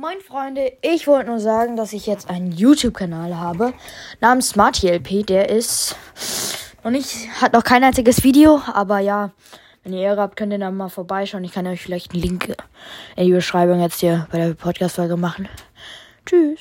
Moin Freunde, ich wollte nur sagen, dass ich jetzt einen YouTube-Kanal habe namens SmartyLP. Der ist noch nicht, hat noch kein einziges Video, aber ja, wenn ihr Ehre habt, könnt ihr da mal vorbeischauen. Ich kann euch vielleicht einen Link in die Beschreibung jetzt hier bei der Podcast-Folge machen. Tschüss.